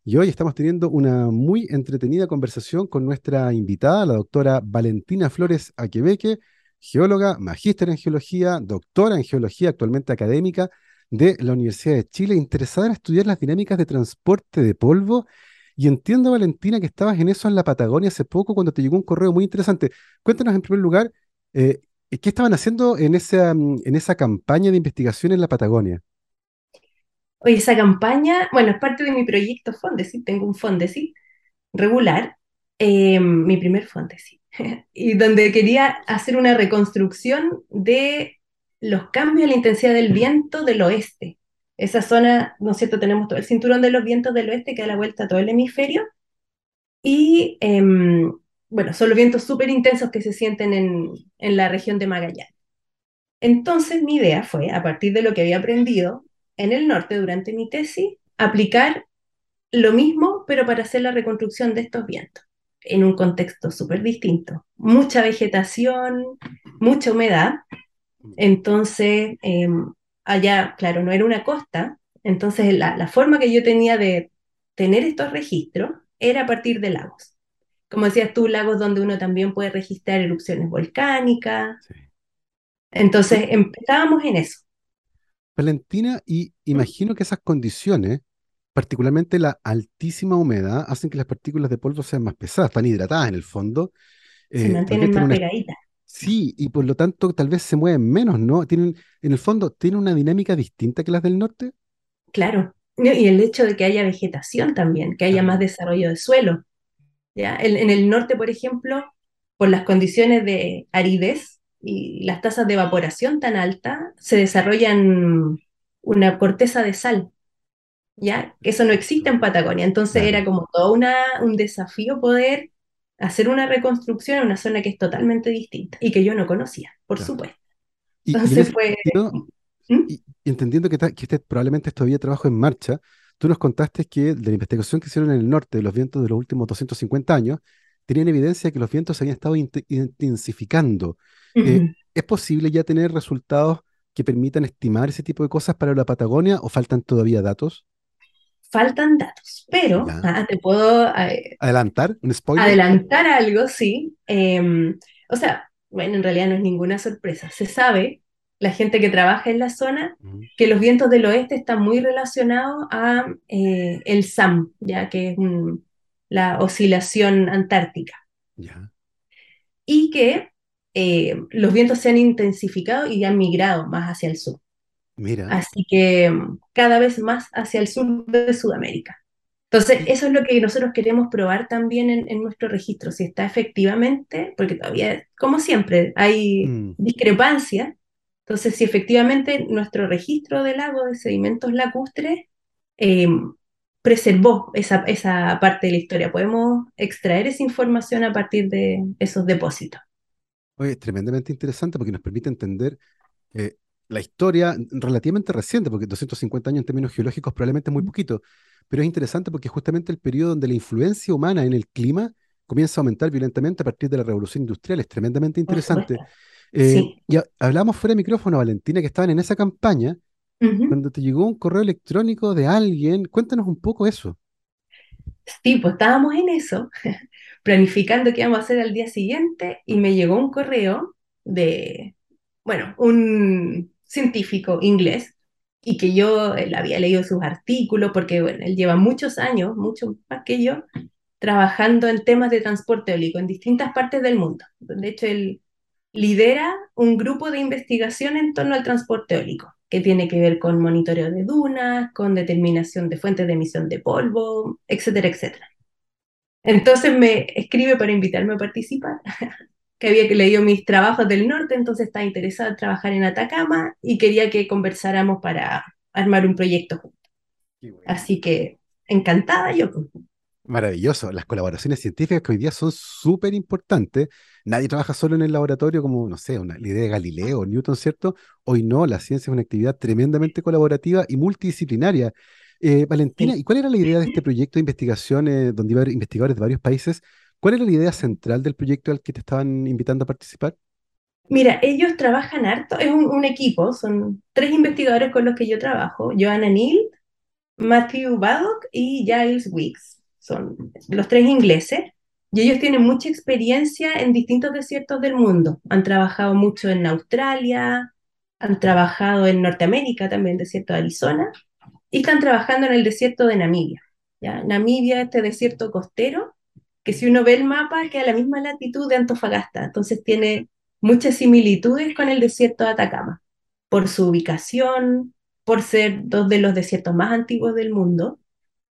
Y hoy estamos teniendo una muy entretenida conversación con nuestra invitada, la doctora Valentina Flores Aquebeque, geóloga, magíster en geología, doctora en geología, actualmente académica de la Universidad de Chile, interesada en estudiar las dinámicas de transporte de polvo. Y entiendo, Valentina, que estabas en eso en la Patagonia hace poco cuando te llegó un correo muy interesante. Cuéntanos en primer lugar, eh, ¿qué estaban haciendo en esa, mm, en esa campaña de investigación en la Patagonia? Oye, esa campaña, bueno, es parte de mi proyecto Fondesit, tengo un Fondesit regular, eh, mi primer Fondesit y donde quería hacer una reconstrucción de los cambios en la intensidad del viento del oeste. Esa zona, ¿no es cierto? Tenemos todo el cinturón de los vientos del oeste que da la vuelta a todo el hemisferio. Y em, bueno, son los vientos súper intensos que se sienten en, en la región de Magallanes. Entonces mi idea fue, a partir de lo que había aprendido en el norte durante mi tesis, aplicar lo mismo, pero para hacer la reconstrucción de estos vientos en un contexto súper distinto. Mucha vegetación, mucha humedad. Entonces, em, allá, claro, no era una costa. Entonces, la, forma que yo tenía de tener estos registros era a partir de lagos. Como decías tú, lagos donde uno también puede registrar erupciones volcánicas. Entonces, empezábamos en eso. Valentina, y imagino que esas condiciones particularmente la altísima humedad, hacen que las partículas de polvo sean más pesadas, están hidratadas en el fondo. Se eh, mantienen más pegaditas. Sí, y por lo tanto tal vez se mueven menos, ¿no? Tienen, en el fondo, ¿tienen una dinámica distinta que las del norte? Claro, y el hecho de que haya vegetación también, que haya más desarrollo de suelo. ¿Ya? En, el norte, por ejemplo, por las condiciones de aridez y las tasas de evaporación tan altas, se desarrollan una corteza de sal, ¿ya? Eso no existe en Patagonia. Entonces era como todo una, un desafío poder hacer una reconstrucción en una zona que es totalmente distinta y que yo no conocía, por supuesto. Entonces fue... ¿Mm? y, entendiendo que, que este probablemente es todavía trabajo en marcha, tú nos contaste que de la investigación que hicieron en el norte de los vientos de los últimos 250 años, tenían evidencia de que los vientos se habían estado intensificando. Eh, ¿Es posible ya tener resultados que permitan estimar ese tipo de cosas para la Patagonia o faltan todavía datos? faltan datos, pero ah, te puedo eh, adelantar un spoiler. Adelantar algo, sí. Em, o sea, bueno, en realidad no es ninguna sorpresa. Se sabe, la gente que trabaja en la zona, que los vientos del oeste están muy relacionados a eh, el SAM, ya que es la oscilación antártica. Y que eh, los vientos se han intensificado y han migrado más hacia el sur. Así que cada vez más hacia el sur de Sudamérica. Entonces, eso es lo que nosotros queremos probar también en, nuestro registro, si está efectivamente, porque todavía, como siempre, hay mm. discrepancia. Entonces, si efectivamente nuestro registro de lago de sedimentos lacustres em, preservó esa, esa parte de la historia, podemos extraer esa información a partir de esos depósitos. Oye, es tremendamente interesante porque nos permite entender eh, la historia relativamente reciente, porque 250 años en términos geológicos probablemente es muy poquito, pero es interesante porque justamente el periodo donde la influencia humana en el clima comienza a aumentar violentamente a partir de la revolución industrial, es tremendamente interesante. Eh, y hablamos fuera de micrófono, Valentina, que estaban en esa campaña, cuando te llegó un correo electrónico de alguien, cuéntanos un poco eso. Sí, pues estábamos en eso, planificando qué íbamos a hacer al día siguiente, y me llegó un correo de, bueno, un, científico inglés y que yo él había leído sus artículos porque bueno, él lleva muchos años, mucho más que yo, trabajando en temas de transporte eólico en distintas partes del mundo. De hecho, él lidera un grupo de investigación en torno al transporte eólico, que tiene que ver con monitoreo de dunas, con determinación de fuentes de emisión de polvo, etcétera, etcétera. Entonces me escribe para invitarme a participar, que había leído mis trabajos del norte, entonces estaba interesada en trabajar en Atacama y quería que conversáramos para armar un proyecto juntos. Así que encantada yo. Pues. Maravilloso. Las colaboraciones científicas que hoy día son súper importantes. Nadie trabaja solo en el laboratorio como, no sé, una, la idea de Galileo o Newton, ¿cierto? Hoy no, la ciencia es una actividad tremendamente colaborativa y multidisciplinaria. Eh, Valentina, ¿y cuál era la idea de este proyecto de investigación eh, donde iba a haber investigadores de varios países? ¿Cuál era la idea central del proyecto al que te estaban invitando a participar? Mira, ellos trabajan harto, es un, equipo, son tres investigadores con los que yo trabajo, Joanna Neal, Matthew Baddock y Giles Weeks. Son los tres ingleses y ellos tienen mucha experiencia en distintos desiertos del mundo. Han trabajado mucho en Australia, han trabajado en Norteamérica también, desierto de Arizona, y están trabajando en el desierto de Namibia. ¿ya? Namibia, este desierto costero, que si uno ve el mapa queda a la misma latitud de Antofagasta, entonces tiene muchas similitudes con el desierto de Atacama, por su ubicación, por ser dos de los desiertos más antiguos del mundo,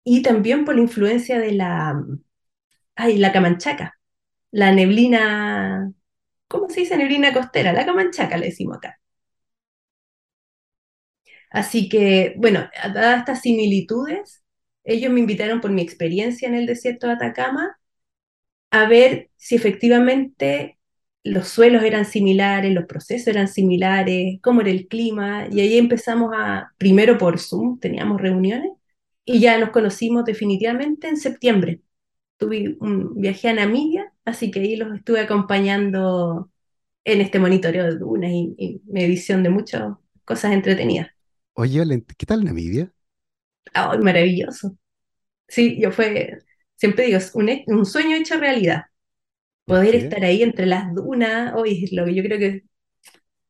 y también por la influencia de la, ay, la Camanchaca, la neblina, ¿cómo se dice neblina costera? La Camanchaca le decimos acá. Así que, bueno, dadas estas similitudes, ellos me invitaron por mi experiencia en el desierto de Atacama a ver si efectivamente los suelos eran similares, los procesos eran similares, cómo era el clima, y ahí empezamos a, primero por Zoom, teníamos reuniones, y ya nos conocimos definitivamente en septiembre. Tuve un viaje a Namibia, así que ahí los estuve acompañando en este monitoreo de dunas y, medición de muchas cosas entretenidas. Oye, ¿qué tal Namibia? ¡Ay, maravilloso! Sí, yo fue, siempre digo, es un, sueño hecho realidad. Poder estar ahí entre las dunas, hoy es lo que yo creo que es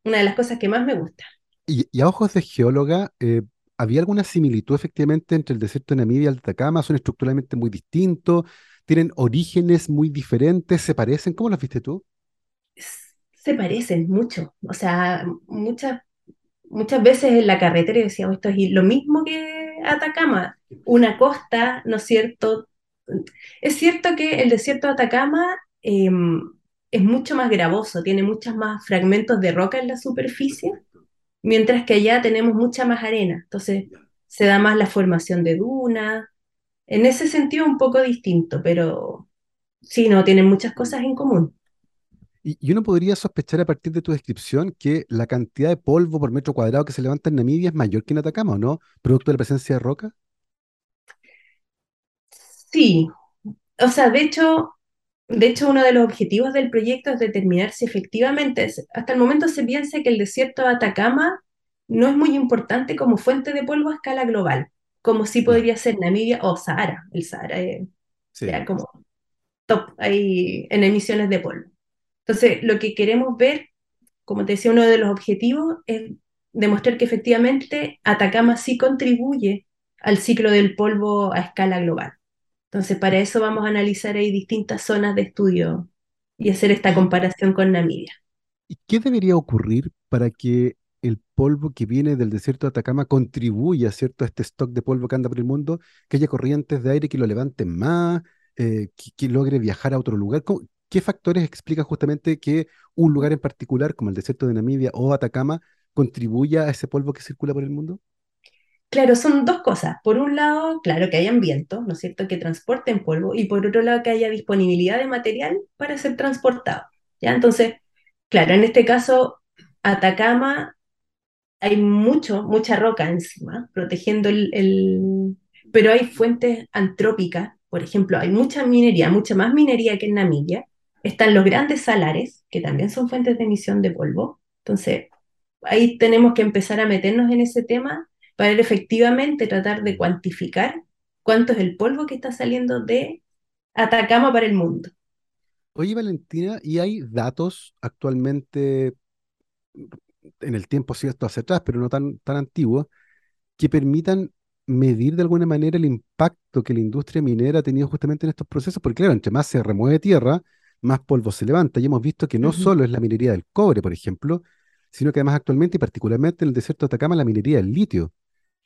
una de las cosas que más me gusta. Y, a ojos de geóloga, eh, ¿había alguna similitud efectivamente entre el desierto de Namibia y el Atacama? ¿Son estructuralmente muy distintos? ¿Tienen orígenes muy diferentes? ¿Se parecen? ¿Cómo los viste tú? Se parecen mucho. O sea, muchas, muchas veces en la carretera decíamos, esto es lo mismo que Atacama. Una costa, ¿no es cierto? Es cierto que el desierto de Atacama em, es mucho más gravoso, tiene muchos más fragmentos de roca en la superficie, mientras que allá tenemos mucha más arena. Entonces se da más la formación de dunas. En ese sentido un poco distinto, pero sí, no, tienen muchas cosas en común. Y uno podría sospechar a partir de tu descripción que la cantidad de polvo por metro cuadrado que se levanta en Namibia es mayor que en Atacama, ¿o no? Producto de la presencia de roca. Sí, o sea, de hecho, de hecho, uno de los objetivos del proyecto es determinar si efectivamente, hasta el momento se piensa que el desierto de Atacama no es muy importante como fuente de polvo a escala global, como sí podría ser Namibia o Sahara. El Sahara es como top ahí en emisiones de polvo. Entonces, lo que queremos ver, como te decía, uno de los objetivos es demostrar que efectivamente Atacama sí contribuye al ciclo del polvo a escala global. Entonces, para eso vamos a analizar ahí distintas zonas de estudio y hacer esta comparación con Namibia. ¿Y qué debería ocurrir para que el polvo que viene del desierto de Atacama contribuya ¿cierto? a este stock de polvo que anda por el mundo, que haya corrientes de aire que lo levanten más, eh, que, logre viajar a otro lugar? ¿Qué factores explican justamente que un lugar en particular, como el desierto de Namibia o Atacama, contribuya a ese polvo que circula por el mundo? Claro, son dos cosas. Por un lado, claro, que hayan vientos, ¿no es cierto?, que transporten polvo, y por otro lado, que haya disponibilidad de material para ser transportado. ¿ya? Entonces, claro, en este caso, Atacama, hay mucho, mucha roca encima, protegiendo el, Pero hay fuentes antrópicas, por ejemplo, hay mucha minería, mucha más minería que en Namibia. Están los grandes salares, que también son fuentes de emisión de polvo. Entonces, ahí tenemos que empezar a meternos en ese tema para efectivamente tratar de cuantificar cuánto es el polvo que está saliendo de Atacama para el mundo. Oye, Valentina, ¿y hay datos actualmente, en el tiempo sí esto hacia atrás, pero no tan, tan antiguo, que permitan medir de alguna manera el impacto que la industria minera ha tenido justamente en estos procesos? Porque claro, entre más se remueve tierra, más polvo se levanta. Y hemos visto que no solo es la minería del cobre, por ejemplo, sino que además actualmente y particularmente en el desierto de Atacama, la minería del litio,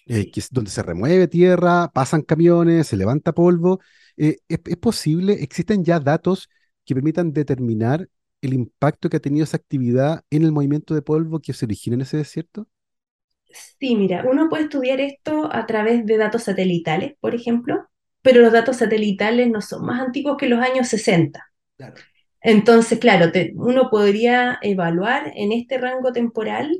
eh, que es donde se remueve tierra, pasan camiones, se levanta polvo. Eh, ¿es, es posible? ¿Existen ya datos que permitan determinar el impacto que ha tenido esa actividad en el movimiento de polvo que se origina en ese desierto? Sí, mira, uno puede estudiar esto a través de datos satelitales, por ejemplo, pero los datos satelitales no son más antiguos que los años 60. Claro. Entonces, claro, te- uno podría evaluar en este rango temporal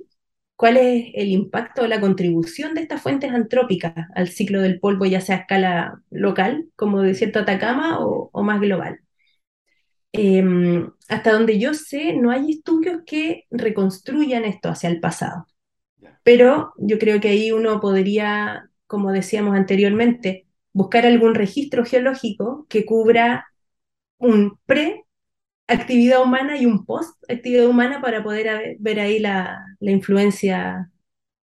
cuál es el impacto o la contribución de estas fuentes antrópicas al ciclo del polvo, ya sea a escala local, como desierto Atacama, o, o más global. Em, hasta donde yo sé, no hay estudios que reconstruyan esto hacia el pasado. Pero yo creo que ahí uno podría, como decíamos anteriormente, buscar algún registro geológico que cubra un pre-actividad humana y un post-actividad humana para poder a- ver ahí la, la influencia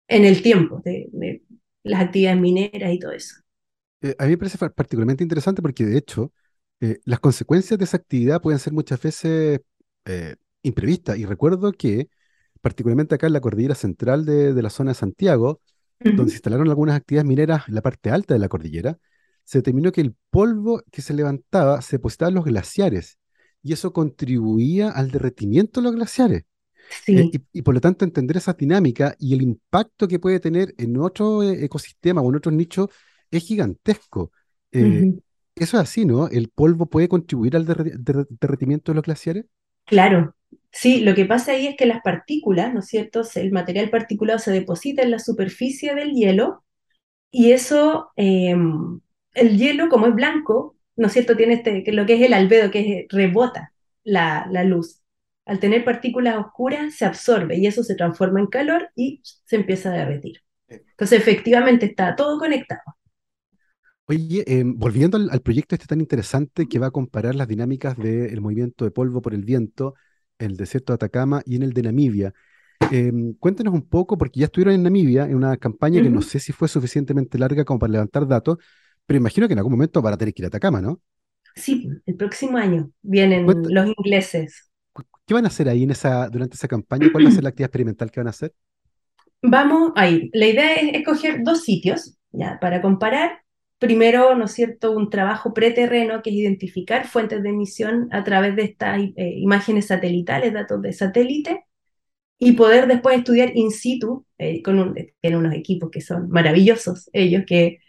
en el tiempo de, de las actividades mineras y todo eso. Eh, a mí me parece particularmente interesante porque, de hecho, eh, las consecuencias de esa actividad pueden ser muchas veces eh, imprevistas. Y recuerdo que, particularmente acá en la cordillera central de, de la zona de Santiago, donde se instalaron algunas actividades mineras en la parte alta de la cordillera, se determinó que el polvo que se levantaba se depositaba en los glaciares y eso contribuía al derretimiento de los glaciares. Eh, y, y por lo tanto entender esa dinámica y el impacto que puede tener en otro ecosistema o en otros nichos es gigantesco. Eh. Eso es así, ¿no? ¿El polvo puede contribuir al derre- derre- derretimiento de los glaciares? Claro, sí, lo que pasa ahí es que las partículas, ¿no es cierto? El material particulado se deposita en la superficie del hielo y eso, eh, el hielo como es blanco, ¿no es cierto? Tiene este, que lo que es el albedo, que es- rebota la, la luz. Al tener partículas oscuras se absorbe y eso se transforma en calor y se empieza a derretir. Entonces, efectivamente, está todo conectado. Oye, em, volviendo al, al proyecto este tan interesante que va a comparar las dinámicas del movimiento de polvo por el viento en el desierto de Atacama y en el de Namibia. Em, cuéntanos un poco, porque ya estuvieron en Namibia en una campaña que no sé si fue suficientemente larga como para levantar datos, pero imagino que en algún momento van a tener que ir a Atacama, ¿no? Sí, el próximo año vienen los ingleses. ¿qué van a hacer ahí en esa, durante esa campaña? ¿Cuál va a ser la actividad experimental que van a hacer? Vamos a ir. La idea es escoger dos sitios, ya, para comparar. Primero, ¿no es cierto?, un trabajo preterreno que es identificar fuentes de emisión a través de estas eh, imágenes satelitales, datos de satélite, y poder después estudiar in situ, eh, con tienen unos equipos que son maravillosos, ellos que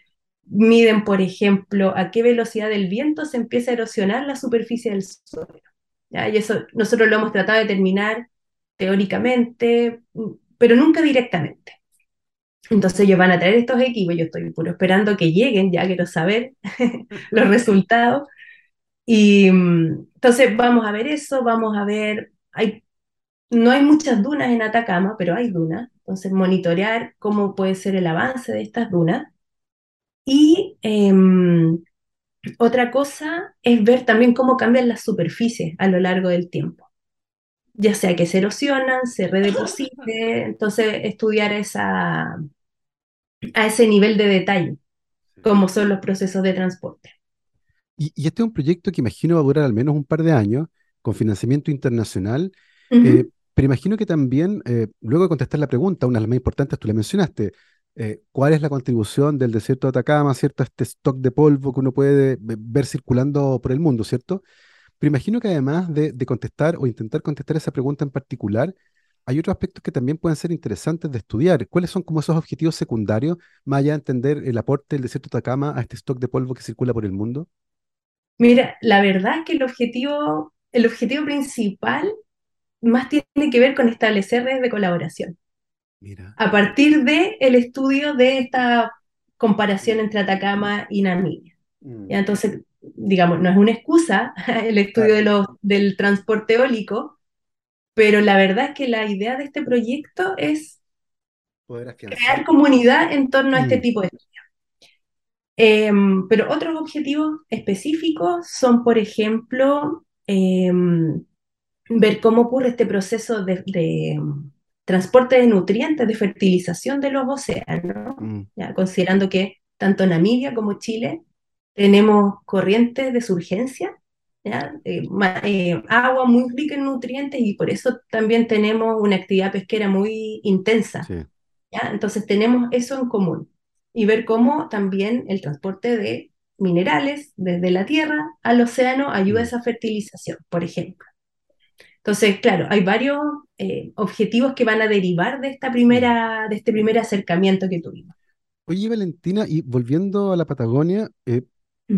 miden, por ejemplo, a qué velocidad del viento se empieza a erosionar la superficie del suelo. Y eso nosotros lo hemos tratado de determinar teóricamente, pero nunca directamente. Entonces ellos van a traer estos equipos, yo estoy puro esperando que lleguen, ya quiero saber los resultados. Y mm, entonces vamos a ver eso, vamos a ver, hay, no hay muchas dunas en Atacama, pero hay dunas, entonces monitorear cómo puede ser el avance de estas dunas. Y em, otra cosa es ver también cómo cambian las superficies a lo largo del tiempo, ya sea que se erosionan, se redeposite, entonces estudiar esa, a ese nivel de detalle, cómo son los procesos de transporte. Y, y este es un proyecto que imagino va a durar al menos un par de años, con financiamiento internacional, eh, pero imagino que también, eh, luego de contestar la pregunta, una de las más importantes, tú la mencionaste, eh, ¿cuál es la contribución del desierto de Atacama, ¿cierto? a Este stock de polvo que uno puede ve- ver circulando por el mundo, ¿cierto? Pero imagino que además de, de contestar o intentar contestar esa pregunta en particular, hay otros aspectos que también pueden ser interesantes de estudiar. ¿Cuáles son como esos objetivos secundarios, más allá de entender el aporte del desierto de Atacama a este stock de polvo que circula por el mundo? Mira, la verdad es que el objetivo, el objetivo principal más tiene que ver con establecer redes de colaboración. Mira. A partir de el estudio de esta comparación entre Atacama y Namibia. Mm. Entonces, digamos, no es una excusa el estudio de los, del transporte eólico, pero la verdad es que la idea de este proyecto es Poder crear comunidad en torno a este Mm. tipo de estudios. Em, pero otros objetivos específicos son, por ejemplo, em, ver cómo ocurre este proceso de, de, em, transporte de nutrientes, de fertilización de los océanos, Mm. ya, considerando que tanto Namibia como Chile tenemos corrientes de surgencia eh, eh, agua muy rica en nutrientes y por eso también tenemos una actividad pesquera muy intensa. Entonces tenemos eso en común y ver cómo también el transporte de minerales desde la tierra al océano ayuda a mm. esa fertilización, por ejemplo. Entonces, claro, hay varios eh, objetivos que van a derivar de, esta primera, de este primer acercamiento que tuvimos. Oye, Valentina, y volviendo a la Patagonia, eh,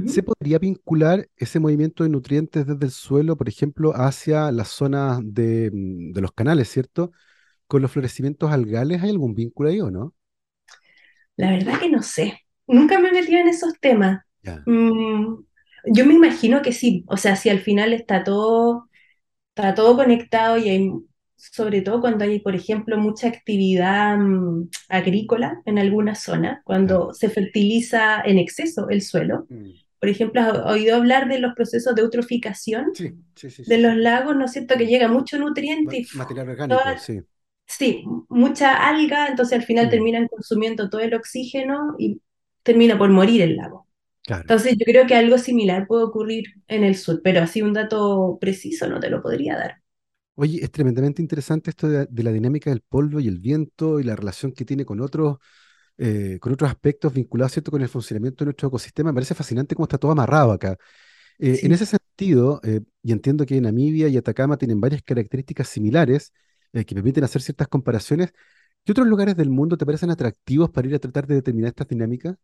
¿se podría vincular ese movimiento de nutrientes desde el suelo, por ejemplo, hacia las zonas de, mm, de los canales, ¿cierto? Con los florecimientos algales, ¿hay algún vínculo ahí o no? La verdad que no sé. Nunca me he metido en esos temas. Mm, yo me imagino que sí. O sea, si al final está todo está todo conectado y hay, sobre todo cuando hay, por ejemplo, mucha actividad mm, agrícola en alguna zona, cuando se fertiliza en exceso el suelo. Mm. Por ejemplo, ¿has oído hablar de los procesos de eutroficación de los lagos? ¿No es cierto? Que llega mucho nutriente y... Material orgánico, sí. Sí, mucha alga, entonces al final mm. terminan consumiendo todo el oxígeno y termina por morir el lago. Entonces yo creo que algo similar puede ocurrir en el sur, pero así un dato preciso no te lo podría dar. Oye, es tremendamente interesante esto de, la dinámica del polvo y el viento y la relación que tiene con otros, eh, con otros aspectos vinculados ¿cierto? con el funcionamiento de nuestro ecosistema. Me parece fascinante cómo está todo amarrado acá. Eh, en ese sentido, eh, y entiendo que Namibia y Atacama tienen varias características similares que permiten hacer ciertas comparaciones, ¿qué otros lugares del mundo te parecen atractivos para ir a tratar de determinar estas dinámicas?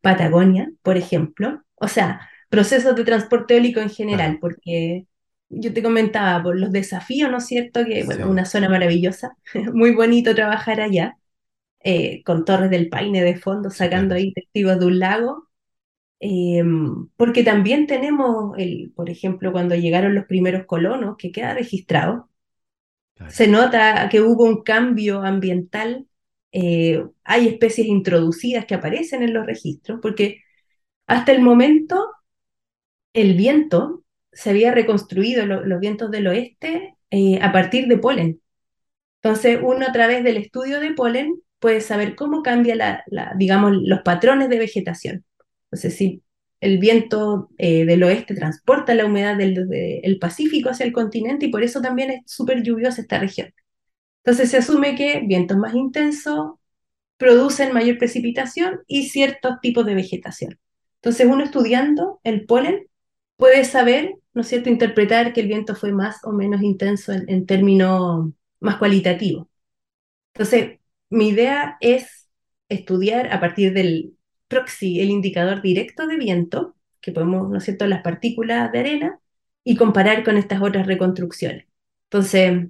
Patagonia, por ejemplo, o sea, procesos de transporte eólico en general, porque yo te comentaba por los desafíos, ¿no es cierto? Que, bueno, una zona maravillosa, muy bonito trabajar allá, eh, con Torres del Paine de fondo, sacando ahí testigos de un lago, em, porque también tenemos, el, por ejemplo, cuando llegaron los primeros colonos, que queda registrado, se nota que hubo un cambio ambiental eh, hay especies introducidas que aparecen en los registros, porque hasta el momento el viento se había reconstruido, los vientos del oeste, eh, a partir de polen. Entonces, uno a través del estudio de polen puede saber cómo cambia, la, digamos, los patrones de vegetación. Entonces, si el viento eh, del oeste transporta la humedad del, Pacífico hacia el continente y por eso también es súper lluviosa esta región. Entonces se asume que vientos más intensos producen mayor precipitación y ciertos tipos de vegetación. Entonces uno estudiando el polen puede saber, ¿no es cierto?, interpretar que el viento fue más o menos intenso en, términos más cualitativos. Entonces, mi idea es estudiar a partir del proxy, el indicador directo de viento, que podemos, ¿no es cierto?, las partículas de arena, y comparar con estas otras reconstrucciones. Entonces,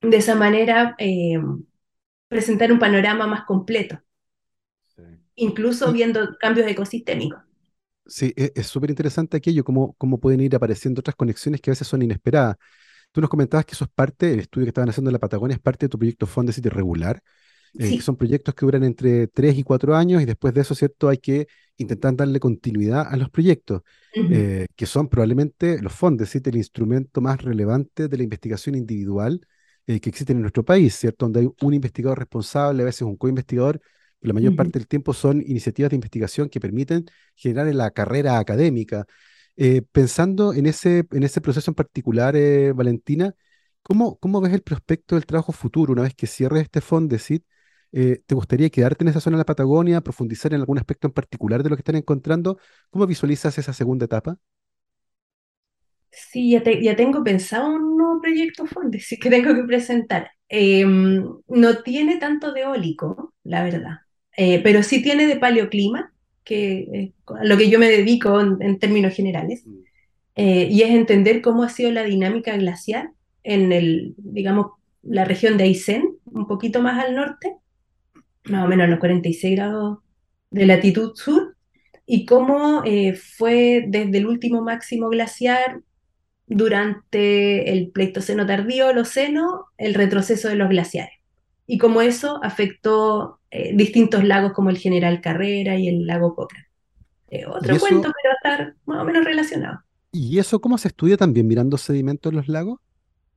de esa manera eh, presentar un panorama más completo, incluso viendo cambios ecosistémicos. Sí, e-, es súper interesante aquello, cómo, cómo pueden ir apareciendo otras conexiones que a veces son inesperadas. Tú nos comentabas que eso es parte, el estudio que estaban haciendo en la Patagonia es parte de tu proyecto Fondesit regular, eh, que son proyectos que duran entre 3 y 4 años y después de eso, ¿cierto? Hay que intentar darle continuidad a los proyectos, eh, que son probablemente los Fondesit, el instrumento más relevante de la investigación individual eh, que existen en nuestro país, ¿cierto? Donde hay un investigador responsable, a veces un co-investigador, la mayor parte del tiempo son iniciativas de investigación que permiten generar en la carrera académica. Eh, pensando en ese, en ese proceso en particular, eh, Valentina, ¿cómo, ¿cómo ves el prospecto del trabajo futuro una vez que cierres este Fondesit? Eh, ¿Te gustaría quedarte en esa zona de la Patagonia, profundizar en algún aspecto en particular de lo que están encontrando? ¿Cómo visualizas esa segunda etapa? Sí, ya, ya tengo pensado un nuevo proyecto sí que tengo que presentar. Em, no tiene tanto de eólico, la verdad, eh, pero sí tiene de paleoclima, que a lo que yo me dedico en, términos generales, mm. eh, y es entender cómo ha sido la dinámica glacial en el, digamos, la región de Aysén, un poquito más al norte, más o menos a los 46 grados de latitud sur, y cómo eh, fue desde el último máximo glaciar durante el Pleistoceno tardío, Holoceno, el retroceso de los glaciares. Y cómo eso afectó eh, distintos lagos como el General Carrera y el lago Cochrane. Eh, otro cuento, pero estar más o menos relacionado. ¿Y eso cómo se estudia también mirando sedimentos en los lagos?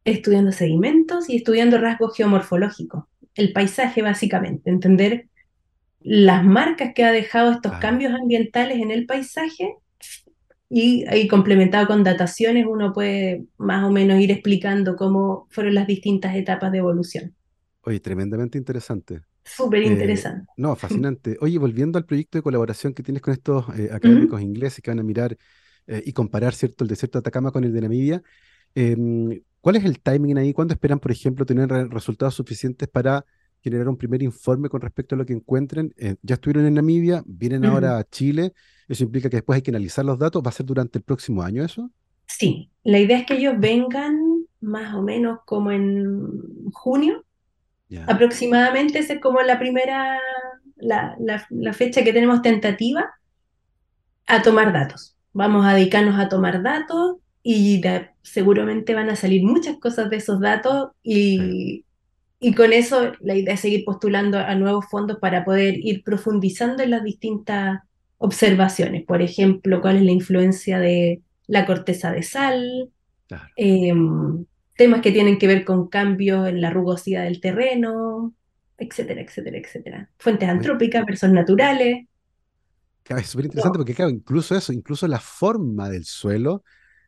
Estudiando sedimentos y estudiando rasgos geomorfológicos, el paisaje básicamente, entender las marcas que ha dejado estos cambios ambientales en el paisaje y ahí complementado con dataciones uno puede más o menos ir explicando cómo fueron las distintas etapas de evolución. Oye, tremendamente interesante. Súper Eh, interesante. no, fascinante. Oye, volviendo al proyecto de colaboración que tienes con estos eh, académicos ingleses que van a mirar eh, y comparar, ¿cierto?, el desierto de Atacama con el de Namibia, em, ¿cuál es el timing ahí? ¿Cuándo esperan, por ejemplo, tener re- resultados suficientes para generar un primer informe con respecto a lo que encuentren? Ya estuvieron en Namibia, vienen ahora a Chile, eso implica que después hay que analizar los datos, ¿va a ser durante el próximo año eso? Sí, la idea es que ellos vengan más o menos como en junio, Ya, aproximadamente, esa es como la primera, la, la la fecha que tenemos tentativa a tomar datos. Vamos a dedicarnos a tomar datos y de- seguramente van a salir muchas cosas de esos datos y, y con eso la idea es seguir postulando a nuevos fondos para poder ir profundizando en las distintas observaciones. Por ejemplo, cuál es la influencia de la corteza de sal, claro. eh, temas que tienen que ver con cambios en la rugosidad del terreno, etcétera, etcétera, etcétera. Fuentes antrópicas, versos naturales. claro, es súper interesante No, porque, claro, incluso eso, incluso la forma del suelo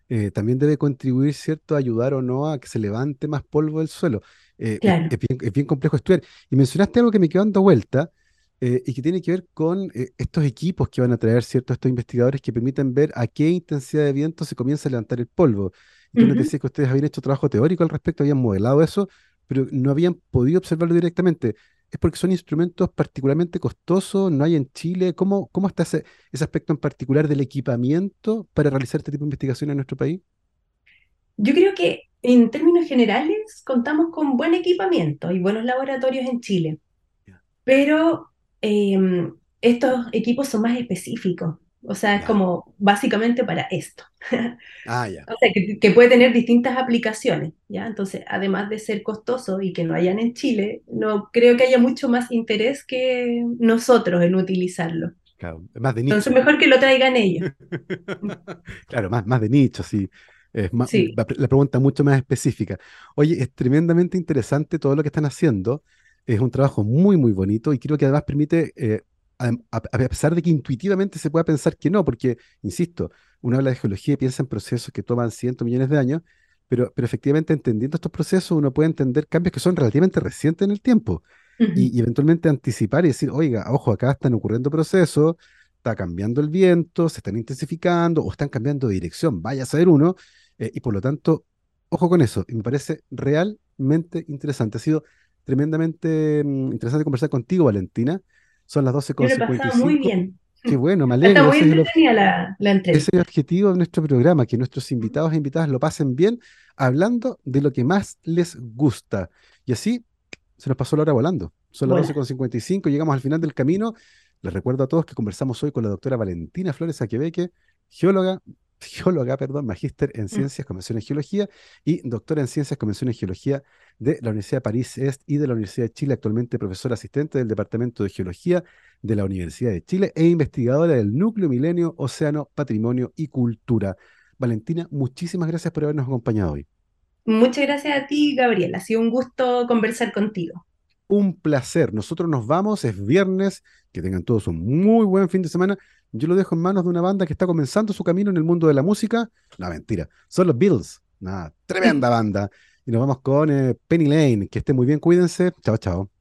eh, también debe contribuir, ¿cierto?, a ayudar o no a que se levante más polvo del suelo. Eh, es, claro. es bien, es bien complejo estudiar. Y mencionaste algo que me quedó dando vuelta eh, y que tiene que ver con estos equipos que van a traer, ¿cierto?, estos investigadores que permiten ver a qué intensidad de viento se comienza a levantar el polvo. Tú nos Ujú. decías que ustedes habían hecho trabajo teórico al respecto, habían modelado eso, pero no habían podido observarlo directamente. ¿Es porque son instrumentos particularmente costosos? ¿No hay en Chile? ¿Cómo, cómo está ese, ese aspecto en particular del equipamiento para realizar este tipo de investigación en nuestro país? Yo creo que en términos generales contamos con buen equipamiento y buenos laboratorios en Chile, pero eh, estos equipos son más específicos, o sea, es ya. como básicamente para esto. Ah, ya, O sea, que, que puede tener distintas aplicaciones, ¿ya? Entonces, además de ser costoso y que no hayan en Chile, no creo que haya mucho más interés que nosotros en utilizarlo. claro, más de Entonces, nicho. mejor que lo traigan ellos. Claro, más, más de nicho, sí. Es Sí. pre- la pregunta mucho más específica. Oye, es tremendamente interesante todo lo que están haciendo. Es un trabajo muy, muy bonito y creo que además permite, eh, a, pesar de que intuitivamente se pueda pensar que no, porque, insisto, uno habla de geología y piensa en procesos que toman cientos millones de años, pero, pero efectivamente entendiendo estos procesos uno puede entender cambios que son relativamente recientes en el tiempo. Y eventualmente anticipar y decir, oiga, ojo, acá están ocurriendo procesos, está cambiando el viento, se están intensificando o están cambiando de dirección, vaya a saber uno, eh, y por lo tanto, ojo con eso, y me parece realmente interesante. Ha sido tremendamente mm, interesante conversar contigo, Valentina. Son las doce Yo con lo he pasado muy bien. Qué bueno, me Está alegro. muy Ese es el, ob- entretenida la, la ese es entrevista. el objetivo de nuestro programa, que nuestros invitados e invitadas lo pasen bien hablando de lo que más les gusta. Y así se nos pasó la hora volando. Son las doce Buena. con cincuenta y cinco llegamos al final del camino. Les recuerdo a todos que conversamos hoy con la doctora Valentina Flores Aquebeque, geóloga, geóloga, perdón, magíster en Mm. Ciencias, Convención en Geología y doctora en Ciencias, Convención en Geología de la Universidad de París Est y de la Universidad de Chile, actualmente profesora asistente del Departamento de Geología de la Universidad de Chile e investigadora del Núcleo Milenio, Océano, Patrimonio y Cultura. Valentina, muchísimas gracias por habernos acompañado hoy. Muchas gracias a ti, Gabriela. Ha sido un gusto conversar contigo. Un placer. Nosotros nos vamos, es viernes, que tengan todos un muy buen fin de semana. Yo lo dejo en manos de una banda que está comenzando su camino en el mundo de la música. No, mentira, son los Beatles. Una tremenda banda. Y nos vamos con eh, Penny Lane. Que esté muy bien, cuídense. Chao, chao.